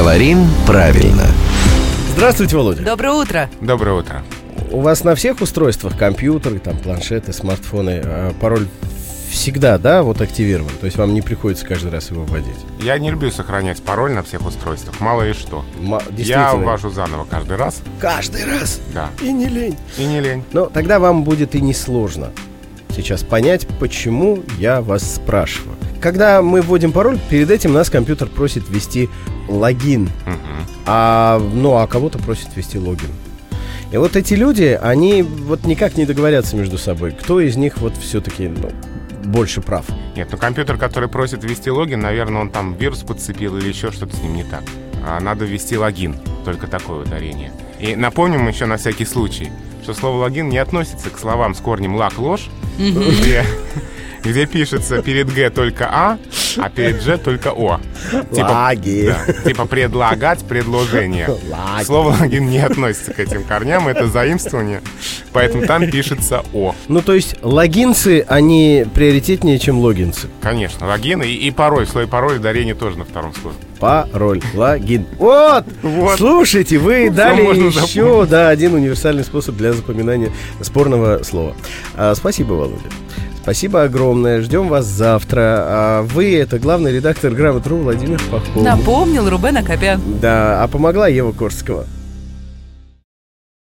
Говорим правильно. Здравствуйте, Володя. Доброе утро. Доброе утро. У вас на всех устройствах, компьютеры, там, планшеты, смартфоны, э, пароль всегда, да, вот активирован? То есть вам не приходится каждый раз его вводить? Я не люблю сохранять пароль на всех устройствах, мало ли что. Ма- Я ввожу заново каждый раз, Каждый раз. да. И не лень. И не лень. Но тогда вам будет и несложно сейчас понять, почему я вас спрашиваю. Когда мы вводим пароль, перед этим нас компьютер просит ввести логин, Мгм. а, ну, а кого-то просит ввести логин. И вот эти люди, они вот никак не договорятся между собой, кто из них вот все-таки ну, больше прав. Нет, ну компьютер, который просит ввести логин, наверное, он там вирус подцепил или еще что-то с ним не так. А надо ввести логин, только такое ударение. И напомним еще на всякий случай, что слово логин не относится к словам с корнем лак ложь, где, где пишется перед Г только А, а перед Ж только О. Лаги. да, типа предлагать предложение. Лаги. Слово логин не относится к этим корням, это заимствование, поэтому там пишется О. Ну, то есть логинцы, они приоритетнее, чем логинцы. Конечно, логин и, и пароль. Слово пароль ударение тоже на втором слое. Пароль, логин. Вот! Вот. Слушайте, вы Всё дали еще запомнить. да, один универсальный способ для запоминания спорного слова. А, спасибо, Володя. Спасибо огромное. Ждем вас завтра. А вы это главный редактор Грамотру Владимир Пахомов. Напомнил Рубен Акопян. Да, а помогла Ева Корского.